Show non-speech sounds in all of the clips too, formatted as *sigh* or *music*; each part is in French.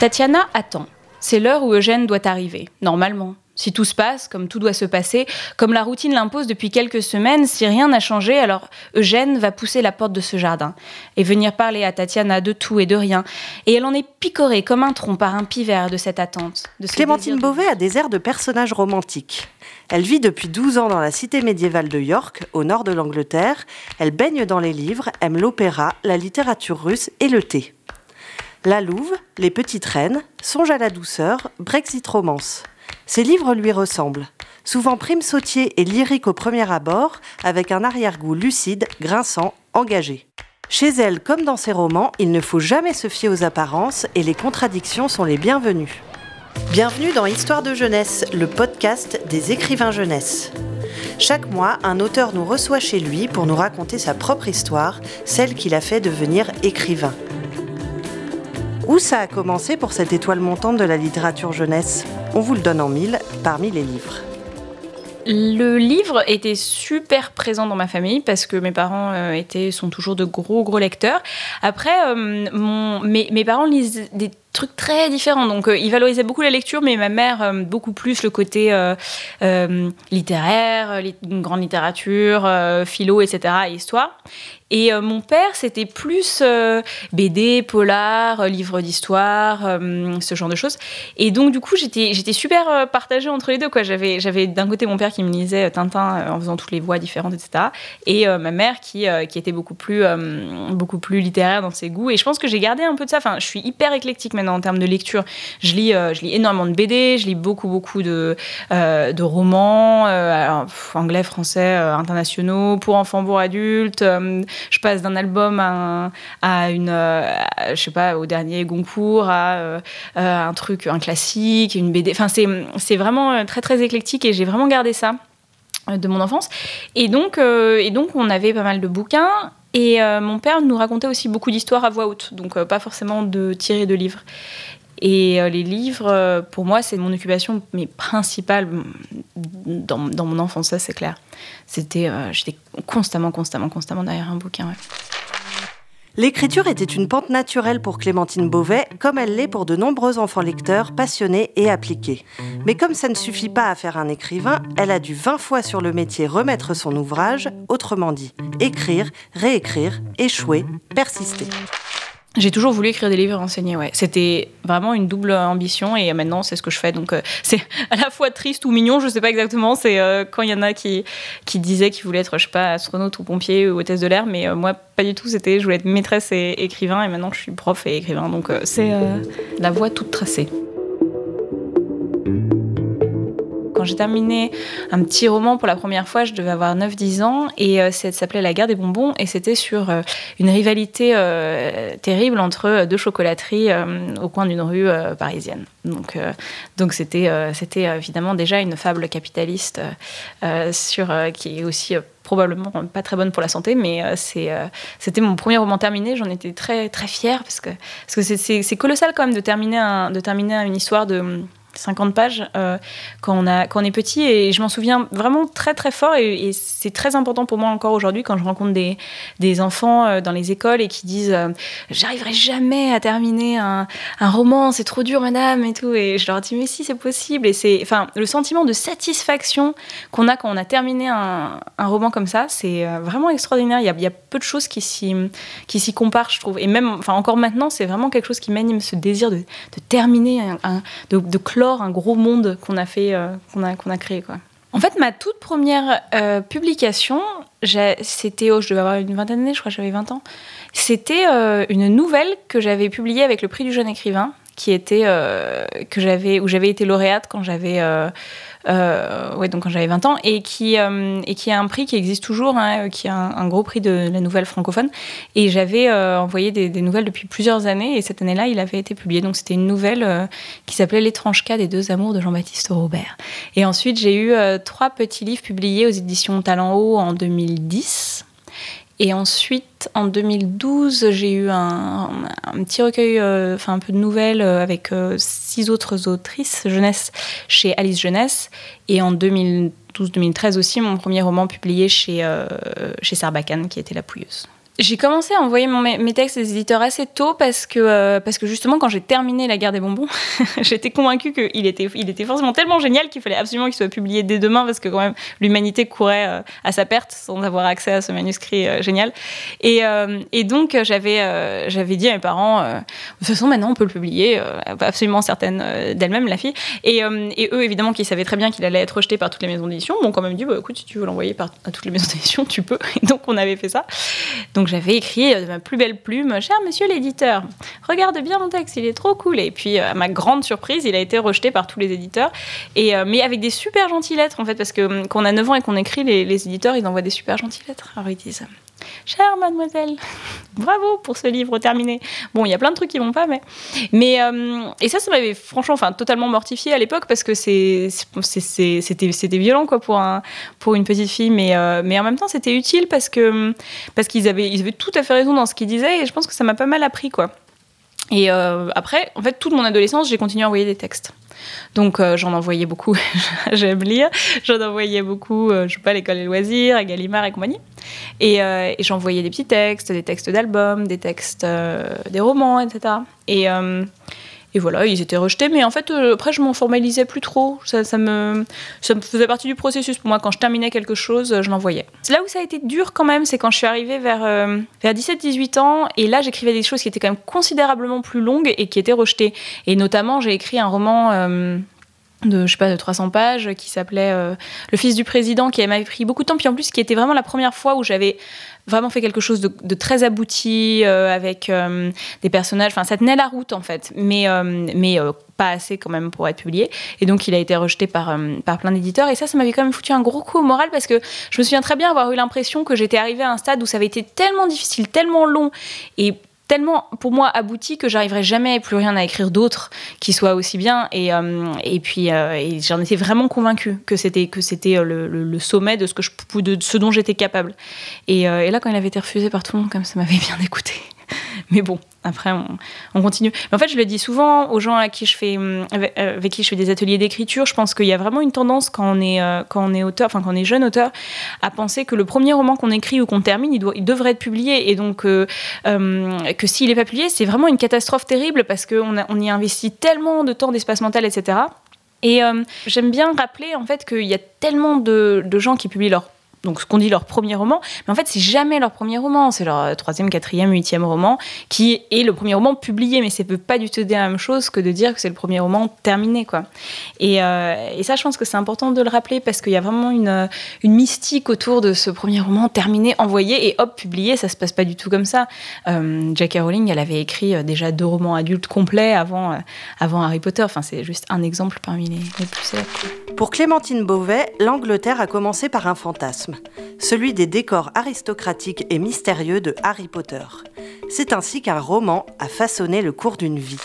Tatiana attend. C'est l'heure où Eugène doit arriver, normalement. Si tout se passe comme tout doit se passer, comme la routine l'impose depuis quelques semaines, si rien n'a changé, alors Eugène va pousser la porte de ce jardin et venir parler à Tatiana de tout et de rien. Et elle en est picorée comme un tronc par un pivert de cette attente. De Clémentine Beauvais a des airs de personnage romantique. Elle vit depuis 12 ans dans la cité médiévale de York, au nord de l'Angleterre. Elle baigne dans les livres, aime l'opéra, la littérature russe et le thé. La Louve, Les Petites Reines, Songe à la douceur, Brexit Romance. Ses livres lui ressemblent, souvent prime sautier et lyrique au premier abord, avec un arrière-goût lucide, grinçant, engagé. Chez elle, comme dans ses romans, il ne faut jamais se fier aux apparences et les contradictions sont les bienvenues. Bienvenue dans Histoire de jeunesse, le podcast des écrivains jeunesse. Chaque mois, un auteur nous reçoit chez lui pour nous raconter sa propre histoire, celle qui l'a fait devenir écrivain. Où ça a commencé pour cette étoile montante de la littérature jeunesse? On vous le donne en mille parmi les livres. Le livre était super présent dans ma famille parce que mes parents euh, étaient, sont toujours de gros gros lecteurs. Après, euh, mes, mes, parents lisent des trucs très différents. Donc, euh, ils valorisaient beaucoup la lecture, mais ma mère beaucoup plus le côté littéraire, une grande littérature, philo, etc., et histoire. Et euh, mon père, c'était plus euh, BD, polar, euh, livre d'histoire, ce genre de choses. Et donc, du coup, j'étais, super partagée entre les deux. J'avais d'un côté mon père qui me lisait Tintin en faisant toutes les voix différentes, etc. Et ma mère qui, qui était beaucoup plus, beaucoup plus littéraire dans ses goûts. Et je pense que j'ai gardé un peu de ça. Enfin, je suis hyper éclectique en termes de lecture. Je lis, je lis énormément de BD, je lis beaucoup, beaucoup de, de romans, anglais, français, internationaux, pour enfants, pour adultes je passe d'un album à, une, euh, je sais pas, au dernier Goncourt, à, euh, euh, un truc, un classique, une BD. Enfin, c'est vraiment très très éclectique et j'ai vraiment gardé ça de mon enfance. Et donc, et donc, on avait pas mal de bouquins. Et mon père nous racontait aussi beaucoup d'histoires à voix haute, donc pas forcément de tirer de livres. Et les livres, pour moi, c'est mon occupation mais principale dans, dans mon enfance, ça c'est clair. C'était, euh, j'étais constamment, constamment, constamment derrière un bouquin. L'écriture était une pente naturelle pour Clémentine Beauvais, comme elle l'est pour de nombreux enfants lecteurs passionnés et appliqués. Mais comme ça ne suffit pas à faire un écrivain, elle a dû 20 fois sur le métier remettre son ouvrage, autrement dit, écrire, réécrire, échouer, persister. J'ai toujours voulu écrire des livres et enseigner, ouais. C'était vraiment une double ambition et maintenant c'est ce que je fais. Donc euh, *laughs* c'est à la fois triste ou mignon, je sais pas exactement. C'est euh, quand il y en a qui, qui disaient qu'ils voulaient être, je sais pas, astronaute ou pompier ou hôtesse de l'air, mais euh, moi pas du tout. C'était, je voulais être maîtresse et écrivain et maintenant je suis prof et écrivain. Donc c'est la voie toute tracée. Quand j'ai terminé un petit roman pour la première fois, je devais avoir 9-10 ans et euh, ça s'appelait La guerre des bonbons et c'était sur euh, une rivalité euh, terrible entre deux chocolateries au coin d'une rue parisienne. Donc, donc c'était, c'était évidemment déjà une fable capitaliste sur, qui est aussi probablement pas très bonne pour la santé, mais c'était mon premier roman terminé. J'en étais très, très fière parce que, parce que c'est colossal quand même de terminer, un, de terminer une histoire de 50 pages euh, quand, on a, quand on est petit. Et je m'en souviens vraiment très très fort. Et, c'est très important pour moi encore aujourd'hui quand je rencontre des, des enfants euh, dans les écoles et qui disent euh, j'arriverai jamais à terminer un, un roman c'est trop dur madame et tout. Et je leur dis mais si c'est possible. Et c'est enfin le sentiment de satisfaction qu'on a quand on a terminé un, un roman comme ça c'est vraiment extraordinaire. Il y, a, il y, a, peu de choses qui s'y qui s'y comparent je trouve. Et même enfin encore maintenant c'est vraiment quelque chose qui m'anime ce désir de, de terminer un, de, de un gros monde qu'on a fait, euh, qu'on a, a créé. Quoi. En fait, ma toute première euh, publication, c'était, oh, je devais avoir une vingtaine d'années, je crois que j'avais 20 ans, c'était euh, une nouvelle que j'avais publiée avec le prix du jeune écrivain, qui était, que j'avais, où j'avais été lauréate quand j'avais euh, ouais, donc quand j'avais 20 ans, et qui, euh, et qui a un prix qui existe toujours, hein, qui est un, gros prix de la nouvelle francophone. Et j'avais euh, envoyé des, nouvelles depuis plusieurs années, et cette année-là, il avait été publié. Donc c'était une nouvelle qui s'appelait L'étrange cas des deux amours de Jean-Baptiste Robert. Et ensuite, j'ai eu trois petits livres publiés aux éditions Talent Haut en 2010. Et ensuite, en 2012, j'ai eu un, petit recueil, euh, enfin un peu de nouvelles euh, avec euh, six autres autrices jeunesse chez Alice Jeunesse. Et en 2012-2013 aussi, mon premier roman publié chez, chez Sarbacane, qui était La Pouilleuse. J'ai commencé à envoyer mes textes aux éditeurs assez tôt parce que, euh, parce que justement, quand j'ai terminé La guerre des bonbons, *laughs* j'étais convaincue qu'il était, il était forcément tellement génial qu'il fallait absolument qu'il soit publié dès demain parce que quand même l'humanité courait euh, à sa perte sans avoir accès à ce manuscrit euh, génial. Et, et donc, j'avais, j'avais dit à mes parents, de toute façon, maintenant on peut le publier, absolument certaine d'elle-même, la fille. Et, et, eux, évidemment, qui savaient très bien qu'il allait être rejeté par toutes les maisons d'édition, m'ont quand même dit, bah, écoute, si tu veux l'envoyer à toutes les maisons d'édition, tu peux. Et donc, on avait fait ça. Donc, j'avais écrit de ma plus belle plume Cher monsieur l'éditeur, regarde bien mon texte, il est trop cool. Et puis, euh, à ma grande surprise, il a été rejeté par tous les éditeurs. Et, euh, mais avec des super gentilles lettres, en fait, parce que hum, quand on a 9 ans et qu'on écrit, les, les, éditeurs, ils envoient des super gentilles lettres. Alors, ils disent Chère mademoiselle, bravo pour ce livre terminé. Bon, il y a plein de trucs qui vont pas, mais. mais euh, et ça, ça m'avait franchement enfin, totalement mortifié à l'époque parce que c'était violent quoi, pour, un, pour une petite fille, mais, euh, mais en même temps, c'était utile parce que parce qu'ils avaient, ils avaient tout à fait raison dans ce qu'ils disaient et je pense que ça m'a pas mal appris. quoi. Et euh, après, en fait, toute mon adolescence, j'ai continué à envoyer des textes. Donc euh, j'en envoyais beaucoup, *laughs* j'aime lire, j'en envoyais beaucoup, euh, je sais pas, à l'école des loisirs, à Gallimard et compagnie. Et, euh, et j'envoyais des petits textes, des textes d'albums, des textes, des romans, etc. Et, et voilà, ils étaient rejetés. Mais en fait, euh, après, je m'en formalisais plus trop. Ça, ça, me, ça faisait partie du processus. Pour moi, quand je terminais quelque chose, je l'envoyais. Là où ça a été dur quand même, c'est quand je suis arrivée vers, euh, vers 17-18 ans. Et là, j'écrivais des choses qui étaient quand même considérablement plus longues et qui étaient rejetées. Et notamment, j'ai écrit un roman. Euh, de je sais pas de 300 pages qui s'appelait Le fils du président qui m'avait pris beaucoup de temps puis en plus qui était vraiment la première fois où j'avais vraiment fait quelque chose de, très abouti euh, avec euh, des personnages. Enfin, ça tenait la route en fait, mais, euh, mais pas assez quand même pour être publié. Et donc, il a été rejeté par, par plein d'éditeurs. Et ça, ça m'avait quand même foutu un gros coup au moral parce que je me souviens très bien avoir eu l'impression que j'étais arrivée à un stade où ça avait été tellement difficile, tellement long et tellement pour moi abouti que j'arriverai jamais plus rien à écrire d'autre qui soit aussi bien. Et, euh, et puis euh, j'en étais vraiment convaincue que c'était que c'était euh, le, sommet de ce que je de ce dont j'étais capable. Et, et, là quand il avait été refusé par tout le monde comme ça m'avait *laughs* bien écouté *laughs* mais bon après, on, continue. En fait, je le dis souvent aux gens à qui je fais, euh, avec, qui je fais des ateliers d'écriture. Je pense qu'il y a vraiment une tendance quand on est, euh, quand on est auteur, enfin quand on est jeune auteur, à penser que le premier roman qu'on écrit ou qu'on termine, il, doit, il devrait être publié. Et donc, euh, que s'il n'est pas publié, c'est vraiment une catastrophe terrible parce qu'on on y investit tellement de temps, d'espace mental, etc. Et j'aime bien rappeler en fait qu'il y a tellement de, de gens qui publient leur donc ce qu'on dit leur premier roman, mais en fait c'est jamais leur premier roman, c'est leur euh, troisième, quatrième, huitième roman qui est le premier roman publié, mais ça peut pas du tout la même chose que de dire que c'est le premier roman terminé quoi. Et, euh, ça je pense que c'est important de le rappeler parce qu'il y a vraiment une, euh, une, mystique autour de ce premier roman terminé, envoyé et hop publié, ça se passe pas du tout comme ça. Euh, J.K. Rowling elle avait écrit déjà deux romans adultes complets avant, avant Harry Potter, enfin c'est juste un exemple parmi les, les plus célèbres. Pour Clémentine Beauvais, l'Angleterre a commencé par un fantasme celui des décors aristocratiques et mystérieux de Harry Potter. C'est ainsi qu'un roman a façonné le cours d'une vie.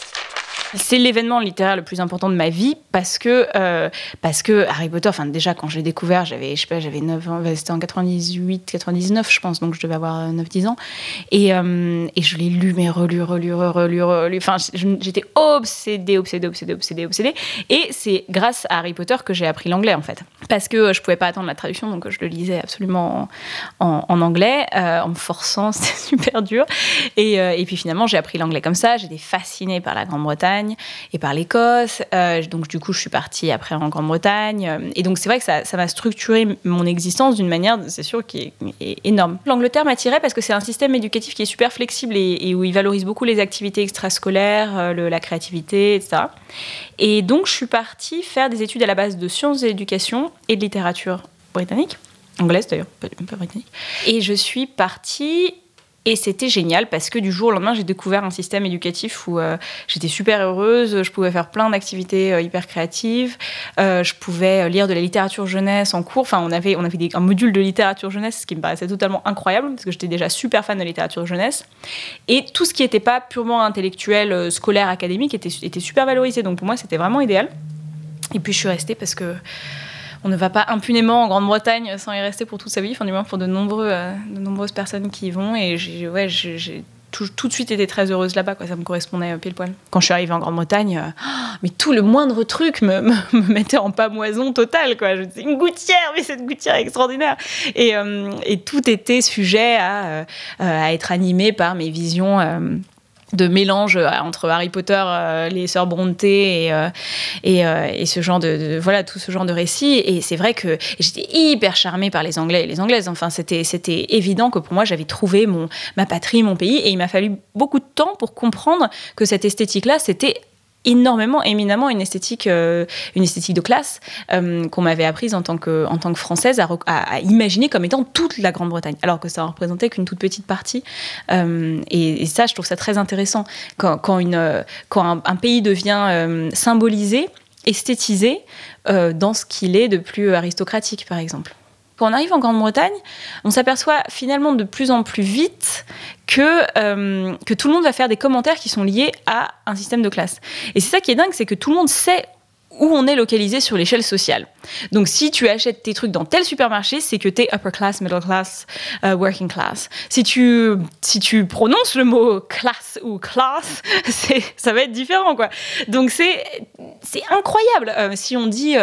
C'est l'événement littéraire le plus important de ma vie parce que, euh, parce que Harry Potter, enfin déjà quand je l'ai découvert, j'avais, je sais pas, j'avais 9 ans, c'était en 98, 99 je pense, donc je devais avoir 9-10 ans. Et, euh, et je l'ai lu, mais relu, relu, relu, relu. Enfin, j'étais obsédée, obsédée, obsédée, obsédée, obsédée. Et c'est grâce à Harry Potter que j'ai appris l'anglais en fait. Parce que je pouvais pas attendre la traduction, donc je le lisais absolument en, anglais, euh, en me forçant, *laughs* c'était super dur. Et, et puis finalement, j'ai appris l'anglais comme ça, j'étais fascinée par la Grande-Bretagne et par l'Écosse. Euh, donc du coup, je suis partie après en Grande-Bretagne. Et donc c'est vrai que ça, m'a structuré mon existence d'une manière, c'est sûr, qui est, énorme. L'Angleterre m'attirait parce que c'est un système éducatif qui est super flexible et, où il valorise beaucoup les activités extrascolaires, euh, la créativité, etc. Et donc je suis partie faire des études à la base de sciences et d'éducation et de littérature britannique anglaise d'ailleurs, pas britannique. Et je suis partie et c'était génial parce que du jour au lendemain, j'ai découvert un système éducatif où euh, j'étais super heureuse, je pouvais faire plein d'activités euh, hyper créatives, euh, je pouvais lire de la littérature jeunesse en cours. Enfin, on avait, on avait un module de littérature jeunesse, ce qui me paraissait totalement incroyable parce que j'étais déjà super fan de littérature jeunesse. Et tout ce qui n'était pas purement intellectuel, scolaire, académique était, était super valorisé. Donc pour moi, c'était vraiment idéal. Et puis je suis restée parce que on ne va pas impunément en Grande-Bretagne sans y rester pour toute sa vie, enfin du moins pour euh, de nombreuses personnes qui y vont. Et j'ai, tout, de suite été très heureuse là-bas. Ça me correspondait pile poil. Quand je suis arrivée en Grande-Bretagne, *gasps* mais tout le moindre truc *laughs* me, me, mettait en pamoison totale, quoi. Je une gouttière, mais cette gouttière est extraordinaire. Et, tout était sujet à, être animé par mes visions de mélange euh, entre Harry Potter, euh, les sœurs Brontë et, euh, et, ce genre de, voilà tout ce genre de récits. Et c'est vrai que j'étais hyper charmée par les Anglais et les Anglaises. Enfin, c'était c'était évident que pour moi j'avais trouvé mon ma patrie, mon pays. Et il m'a fallu beaucoup de temps pour comprendre que cette esthétique-là, c'était énormément, éminemment une esthétique, euh, une esthétique de classe euh, qu'on m'avait apprise en tant que, en tant que française à, imaginer comme étant toute la Grande-Bretagne, alors que ça en représentait qu'une toute petite partie. Euh, et, ça, je trouve ça très intéressant quand, une, quand un, pays devient symbolisé, esthétisé dans ce qu'il est de plus aristocratique, par exemple. Quand on arrive en Grande-Bretagne, on s'aperçoit finalement de plus en plus vite que, euh, que tout le monde va faire des commentaires qui sont liés à un système de classe. Et c'est ça qui est dingue, c'est que tout le monde sait où on est localisé sur l'échelle sociale. Donc si tu achètes tes trucs dans tel supermarché, c'est que tu es upper class, middle class, euh, working class. Si tu, si tu prononces le mot class ou class, *laughs* ça va être différent. quoi. Donc c'est incroyable. Euh, si on dit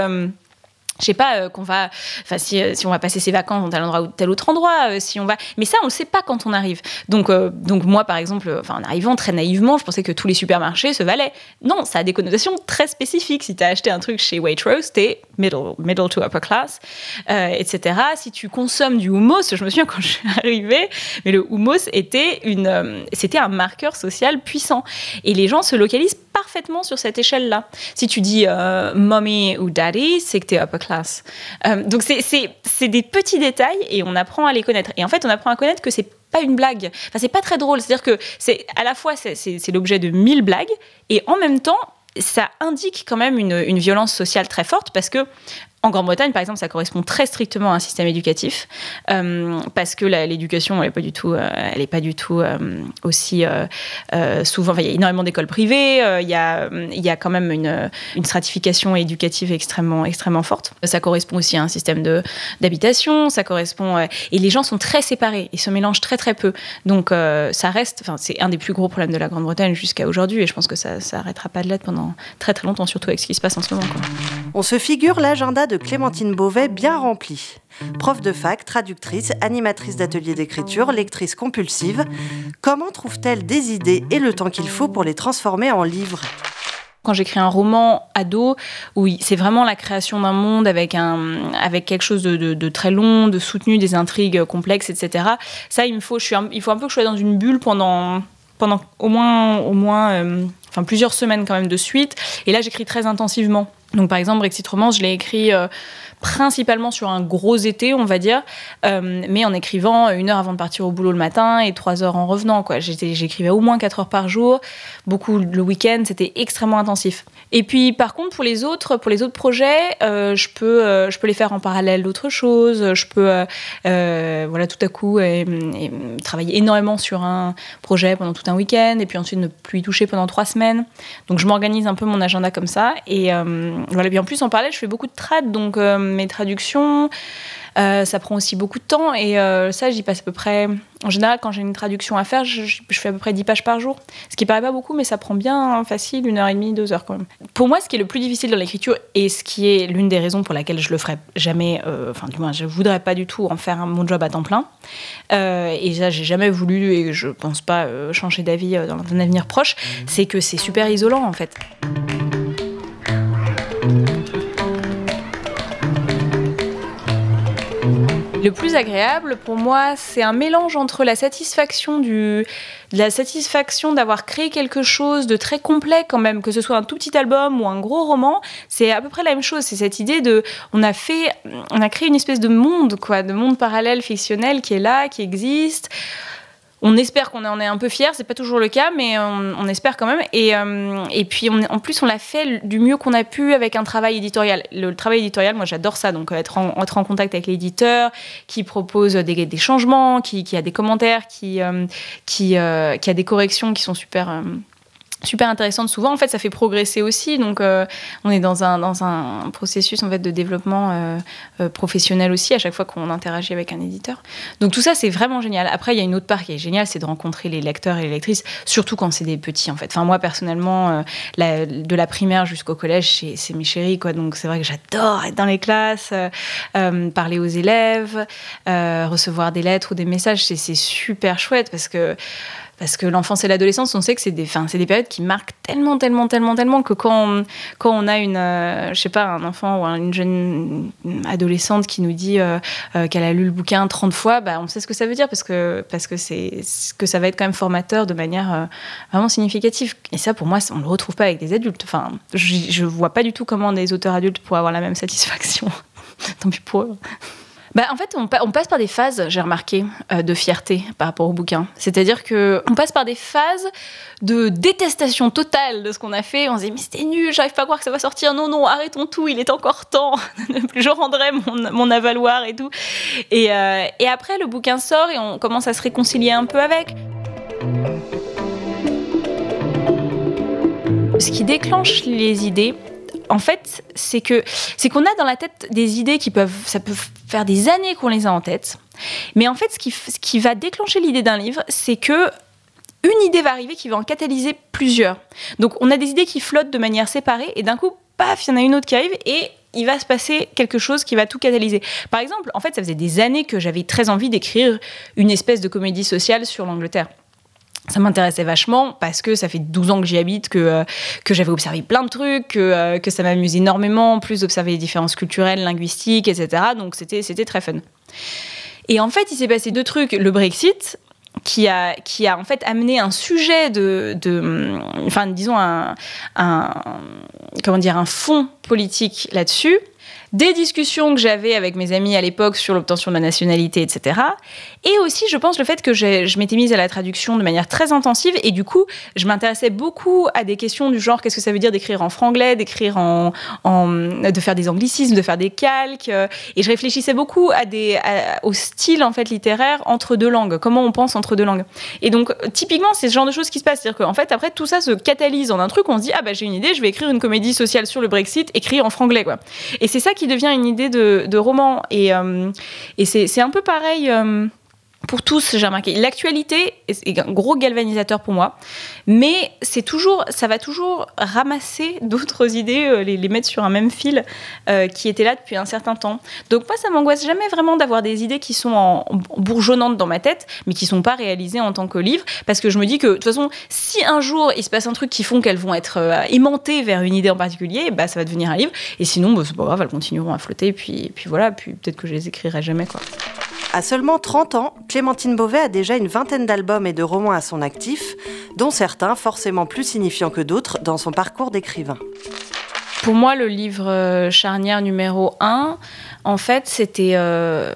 je sais pas euh, qu'on va enfin si, euh, si, on va passer ses vacances dans tel endroit ou tel autre endroit euh, si on va mais ça on le sait pas quand on arrive. Donc donc moi par exemple enfin en arrivant très naïvement je pensais que tous les supermarchés se valaient. Non ça a des connotations très spécifiques. Si tu as acheté un truc chez Waitrose t'es middle middle to upper class etc si tu consommes du hummus je me souviens quand je suis arrivée mais le hummus était une c'était un marqueur social puissant. Et les gens se localisent parfaitement sur cette échelle là si tu dis mommy ou daddy c'est que t'es upper class. Euh, donc c'est des petits détails et on apprend à les connaître. Et en fait, on apprend à connaître que c'est pas une blague. Enfin, c'est pas très drôle. C'est-à-dire que c'est à la fois c'est l'objet de mille blagues et en même temps ça indique quand même une, une, violence sociale très forte parce que en Grande-Bretagne, par exemple, ça correspond très strictement à un système éducatif euh, parce que l'éducation, elle n'est pas du tout, euh, elle est pas du tout euh, aussi souvent. Il y a énormément d'écoles privées. Il y a, y a quand même une, stratification éducative extrêmement, extrêmement forte. Ça correspond aussi à un système d'habitation. Ça correspond et les gens sont très séparés. Ils se mélangent très très peu. Donc ça reste. C'est un des plus gros problèmes de la Grande-Bretagne jusqu'à aujourd'hui. Et je pense que ça, ça arrêtera pas de l'être pendant très très longtemps, surtout avec ce qui se passe en ce moment. On se figure l'agenda de Clémentine Beauvais bien remplie. Prof de fac, traductrice, animatrice d'ateliers d'écriture, lectrice compulsive, comment trouve-t-elle des idées et le temps qu'il faut pour les transformer en livres? Quand j'écris un roman ado, oui, c'est vraiment la création d'un monde avec, un, avec quelque chose de, très long, de soutenu, des intrigues complexes, etc. Ça, il me faut, je suis il faut un peu que je sois dans une bulle pendant, pendant au moins, au moins euh, enfin, plusieurs semaines quand même de suite. Et là, j'écris très intensivement. Donc par exemple, Brexit Romance, je l'ai écit euh, principalement sur un gros été, on va dire, euh, mais en écrivant une heure avant de partir au boulot le matin et trois heures en revenant. J'écrivais au moins quatre heures par jour, beaucoup le week-end, c'était extrêmement intensif. Et puis par contre, pour les autres, pour les autres projets, euh, je, peux, je peux les faire en parallèle d'autres choses. Je peux, voilà, tout à coup, travailler énormément sur un projet pendant tout un week-end et puis ensuite ne plus y toucher pendant trois semaines. Donc je m'organise un peu mon agenda comme ça et voilà, bien en plus, en parallèle, je fais beaucoup de trad, donc euh, mes traductions, euh, ça prend aussi beaucoup de temps. Et euh, ça, j'y passe à peu près. En général, quand j'ai une traduction à faire, je, fais à peu près 10 pages par jour. Ce qui paraît pas beaucoup, mais ça prend bien facile, une heure et demie, deux heures quand même. Pour moi, ce qui est le plus difficile dans l'écriture, et ce qui est l'une des raisons pour laquelle je le ferai jamais, enfin, du moins, je voudrais pas du tout en faire mon job à temps plein. et ça, j'ai jamais voulu, et je pense pas changer d'avis dans un avenir proche, c'est que c'est super isolant en fait. Le plus agréable pour moi, c'est un mélange entre la satisfaction du, la satisfaction d'avoir créé quelque chose de très complet quand même, que ce soit un tout petit album ou un gros roman, c'est à peu près la même chose. C'est cette idée de, on a fait, on a créé une espèce de monde, quoi, de monde parallèle fictionnel qui est là, qui existe on espère qu'on en est un peu fier, c'est pas toujours le cas, mais on, espère quand même. Et, euh, puis en plus, on l'a fait du mieux qu'on a pu avec un travail éditorial. Le, travail éditorial, moi j'adore ça, donc être en, en contact avec l'éditeur qui propose des, des changements, qui, a des commentaires, euh, euh, qui, a des corrections qui sont super super intéressante souvent. En fait ça fait progresser aussi. Donc euh, on est dans un, dans un processus en fait de développement euh, euh, professionnel aussi à chaque fois qu'on interagit avec un éditeur. Donc tout ça c'est vraiment génial. Après il y a une autre part qui est géniale c'est de rencontrer les lecteurs et les lectrices surtout quand c'est des petits en fait. Enfin moi personnellement de la primaire jusqu'au collège c'est mes chéris quoi. Donc c'est vrai que j'adore être dans les classes parler aux élèves recevoir des lettres ou des messages. C'est super chouette parce que parce que l'enfance et l'adolescence, on sait que c'est des, périodes qui marquent tellement, tellement, tellement, tellement que quand on, a une, euh, je sais pas, un enfant ou une jeune adolescente qui nous dit euh, euh, qu'elle a lu le bouquin 30 fois, bah, on sait ce que ça veut dire parce que, parce que, c'est, que ça va être quand même formateur de manière vraiment significative. Et ça, pour moi, on ne le retrouve pas avec des adultes. Enfin, je, ne vois pas du tout comment des auteurs adultes pourraient avoir la même satisfaction. *laughs* Tant pis pour eux. Bah, en fait, on, passe par des phases, j'ai remarqué, euh, de fierté par rapport au bouquin. C'est-à-dire que on passe par des phases de détestation totale de ce qu'on a fait. On se dit, mais c'était nul, j'arrive pas à croire que ça va sortir. Non, non, arrêtons tout, il est encore temps. *laughs* je rendrai mon, avaloir et tout. Euh, et, après, le bouquin sort et on commence à se réconcilier un peu avec. Ce qui déclenche les idées, en fait, c'est que c'est qu'on a dans la tête des idées qui peuvent, ça peut faire des années qu'on les a en tête. Mais en fait, ce qui, ce qui va déclencher l'idée d'un livre, c'est que une idée va arriver qui va en catalyser plusieurs. Donc, on a des idées qui flottent de manière séparée et d'un coup, paf, il y en a une autre qui arrive et il va se passer quelque chose qui va tout catalyser. Par exemple, en fait, ça faisait des années que j'avais très envie d'écrire une espèce de comédie sociale sur l'Angleterre ça m'intéressait vachement parce que ça fait 12 ans que j'y habite, que, euh, que j'avais observé plein de trucs, que, euh, que ça m'amuse énormément, plus d'observer les différences culturelles, linguistiques, etc. Donc c'était, c'était très fun. Et en fait, il s'est passé deux trucs. Le Brexit, qui a, qui a en fait amené un sujet de, de enfin disons un, un, comment dire un fond politique là-dessus des discussions que j'avais avec mes amis à l'époque sur l'obtention de la nationalité, etc. Et aussi, je pense, le fait que je m'étais mise à la traduction de manière très intensive et du coup, je m'intéressais beaucoup à des questions du genre qu'est-ce que ça veut dire d'écrire en franglais, d'écrire en, de faire des anglicismes, de faire des calques. Euh, et je réfléchissais beaucoup au style en fait littéraire entre deux langues, comment on pense entre deux langues. Et donc, typiquement, c'est ce genre de choses qui se passent. C'est-à-dire qu'en fait, après, tout ça se catalyse en un truc, on se dit, ah bah j'ai une idée, je vais écrire une comédie sociale sur le Brexit, écrire en franglais, quoi. Et c'est ça qui devient une idée de, roman. Et, euh, c'est un peu pareil. Euh, pour tous, j'ai remarqué. L'actualité est un gros galvanisateur pour moi, mais c'est toujours, ça va toujours ramasser *laughs* d'autres idées, euh, les, mettre sur un même fil euh, qui était là depuis un certain temps. Donc moi, ça m'angoisse jamais vraiment d'avoir des idées qui sont bourgeonnantes dans ma tête, mais qui sont pas réalisées en tant que livre, parce que je me dis que de toute façon, si un jour il se passe un truc qui font qu'elles vont être euh, aimantées vers une idée en particulier, bah ça va devenir un livre. Et sinon, bah, c'est pas grave, elles continueront à flotter. Et puis, voilà, puis peut-être que je les écrirai jamais. À seulement 30 ans, Clémentine Beauvais a déjà une vingtaine d'albums et de romans à son actif, dont certains forcément plus signifiants que d'autres dans son parcours d'écrivain. Pour moi, le livre euh, charnière numéro 1, en fait, c'était... Euh,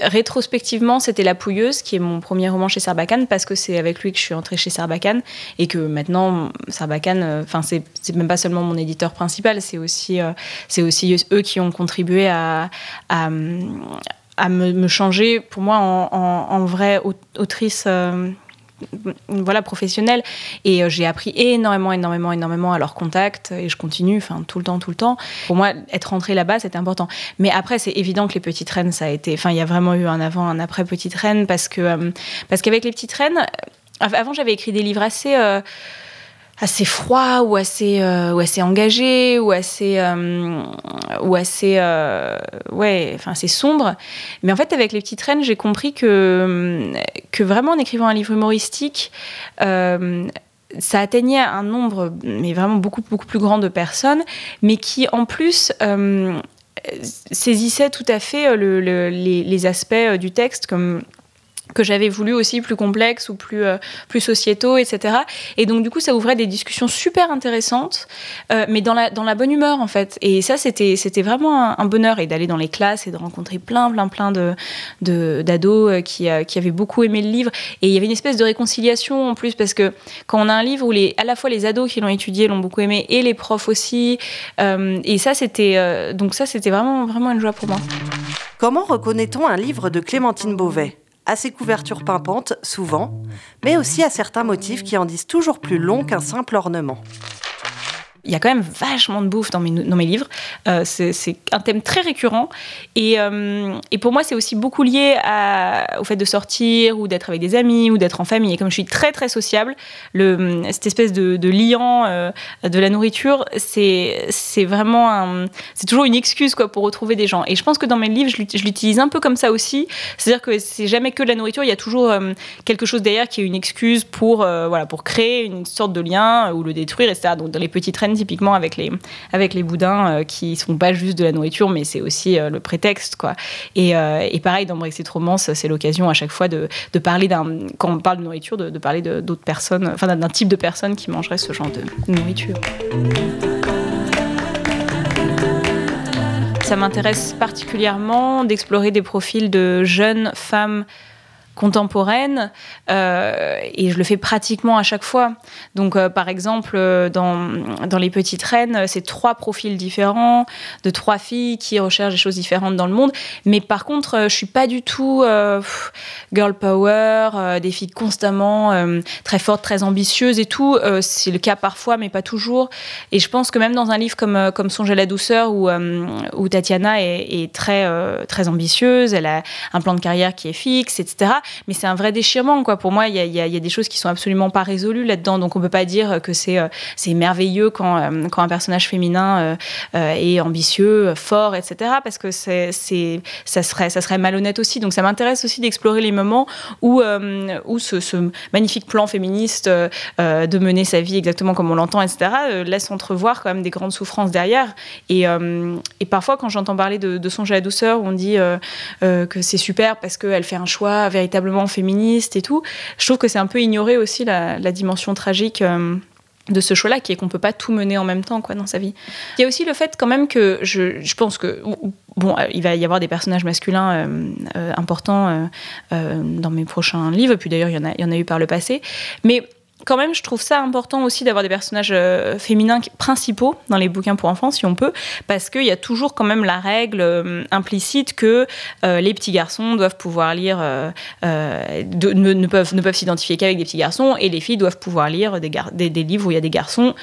rétrospectivement, c'était La Pouilleuse, qui est mon premier roman chez Sarbacane, parce que c'est avec lui que je suis entrée chez Sarbacane, et que maintenant, Sarbacane, euh, enfin, c'est même pas seulement mon éditeur principal, c'est aussi, aussi eux qui ont contribué à me, changer pour moi en, vraie autrice euh, voilà professionnelle. Et euh, j'ai appris énormément énormément énormément à leur contact et je continue enfin tout le temps tout le temps. Pour moi être rentrée là-bas c'était important. Mais après c'est évident que les petites reines ça a été enfin il y a vraiment eu un avant un après petites reines parce que euh, parce qu'avec les petites reines avant j'avais écrit des livres assez assez froid ou assez euh, ou assez engagé ou assez euh, ou assez euh, ouais enfin sombre. Mais en fait avec les petites reines j'ai compris que que vraiment en écrivant un livre humoristique ça atteignait un nombre mais vraiment beaucoup beaucoup plus grand de personnes mais qui en plus saisissait tout à fait les, les, aspects du texte comme que j'avais voulu aussi plus complexes ou plus, euh, plus sociétaux, etc. Et donc, du coup, ça ouvrait des discussions super intéressantes, euh, mais dans la, dans la bonne humeur, en fait. Et ça, c'était, c'était vraiment un, bonheur. Et d'aller dans les classes et de rencontrer plein, plein, plein de, d'ados euh, qui, qui avaient beaucoup aimé le livre. Et il y avait une espèce de réconciliation, en plus, parce que quand on a un livre où les, à la fois les ados qui l'ont étudié l'ont beaucoup aimé, et les profs aussi, et ça, c'était, donc ça, c'était vraiment, vraiment une joie pour moi. Comment reconnaît-on un livre de Clémentine Beauvais? À ses couvertures pimpantes, souvent, mais aussi à certains motifs qui en disent toujours plus long qu'un simple ornement. Il y a quand même vachement de bouffe dans mes, livres. Euh, c'est un thème très récurrent. Et, euh, et pour moi, c'est aussi beaucoup lié au fait de sortir ou d'être avec des amis ou d'être en famille. Et comme je suis très, très sociable, le, cette espèce de, de liant euh, de la nourriture, c'est vraiment c'est toujours une excuse quoi, pour retrouver des gens. Et je pense que dans mes livres, je l'utilise un peu comme ça aussi. C'est-à-dire que c'est jamais que de la nourriture, il y a toujours quelque chose derrière qui est une excuse pour, voilà, pour créer une sorte de lien ou le détruire, etc. Donc dans les petites reines typiquement avec les, avec les boudins euh, qui sont pas juste de la nourriture, mais c'est aussi euh, le prétexte. Quoi. Et, euh, et pareil, dans Brexit Romance, c'est l'occasion à chaque fois de, de parler d'un. Quand on parle de nourriture, de, parler d'autres personnes, enfin d'un type de personnes qui mangeraient ce genre de nourriture. Ça m'intéresse particulièrement d'explorer des profils de jeunes femmes contemporaine euh, et je le fais pratiquement à chaque fois. Donc, euh, par exemple, euh, dans, dans Les Petites Reines, c'est trois profils différents de trois filles qui recherchent des choses différentes dans le monde. Mais par contre, je suis pas du tout girl power, des filles constamment très fortes, très ambitieuses et tout. c'est le cas parfois, mais pas toujours. Et je pense que même dans un livre comme, comme Songe à la douceur, où, où Tatiana est, est très, très ambitieuse, elle a un plan de carrière qui est fixe, etc mais c'est un vrai déchirement, quoi. Pour moi, il y a, des choses qui sont absolument pas résolues là-dedans, donc on peut pas dire que c'est euh, c'est merveilleux quand, euh, quand un personnage féminin euh, est ambitieux, fort, etc. Parce que c'est ça serait ça serait malhonnête aussi. Donc ça m'intéresse aussi d'explorer les moments où où ce, magnifique plan féministe de mener sa vie exactement comme on l'entend, etc. laisse entrevoir quand même des grandes souffrances derrière. Et, et parfois, quand j'entends parler de, de Songe à la douceur, on dit que c'est super parce qu'elle fait un choix véritablement véritablement féministe et tout, je trouve que c'est un peu ignoré aussi la, dimension tragique. Euh, de ce choix-là, qui est qu'on peut pas tout mener en même temps quoi dans sa vie. Il y a aussi le fait quand même que je, je pense que bon, euh, il va y avoir des personnages masculins euh, importants dans mes prochains livres, puis d'ailleurs il y en a, il y en a eu par le passé, mais quand même, je trouve ça important aussi d'avoir des personnages euh, féminins principaux dans les bouquins pour enfants, si on peut, parce qu'il y a toujours quand même la règle euh, implicite que euh, les petits garçons doivent pouvoir lire, ne, peuvent, ne peuvent s'identifier qu'avec des petits garçons, et les filles doivent pouvoir lire des, livres où il y a des garçons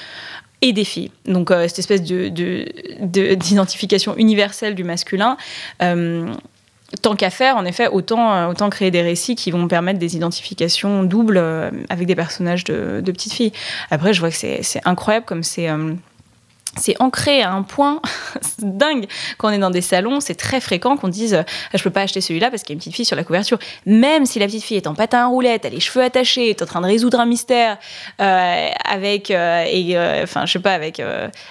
et des filles. Donc cette espèce d'identification de, universelle du masculin tant qu'à faire, en effet, autant, euh, autant créer des récits qui vont permettre des identifications doubles euh, avec des personnages de, de petites filles. Après, je vois que c'est incroyable comme c'est euh, c'est ancré à un point *laughs* dingue. Quand on est dans des salons, c'est très fréquent qu'on dise euh, Je peux pas acheter celui-là parce qu'il y a une petite fille sur la couverture. Même si la petite fille est en patin à roulettes, a les cheveux attachés, est en train de résoudre un mystère euh, avec, euh, enfin, je sais pas, avec,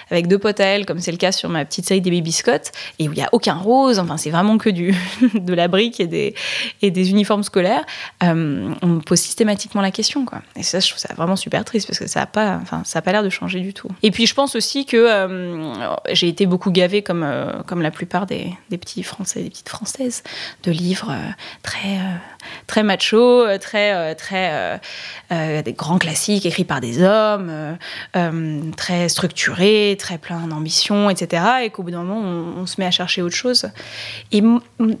avec deux potes à elle, comme c'est le cas sur ma petite série des Baby Scott, et où il y a aucun rose, enfin, c'est vraiment que du, *laughs* de la brique et des, et des uniformes scolaires, on me pose systématiquement la question. Quoi. Et ça, je trouve ça vraiment super triste parce que ça n'a pas, enfin, ça a pas l'air de changer du tout. Et puis, je pense aussi que euh, j'ai été beaucoup gavée, comme, euh, comme la plupart des, des, petits Français, des petites Françaises, de livres euh, très, très macho, très, très des grands classiques écrits par des hommes, très structurés, très pleins d'ambition, etc. Et qu'au bout d'un moment, on, se met à chercher autre chose. Et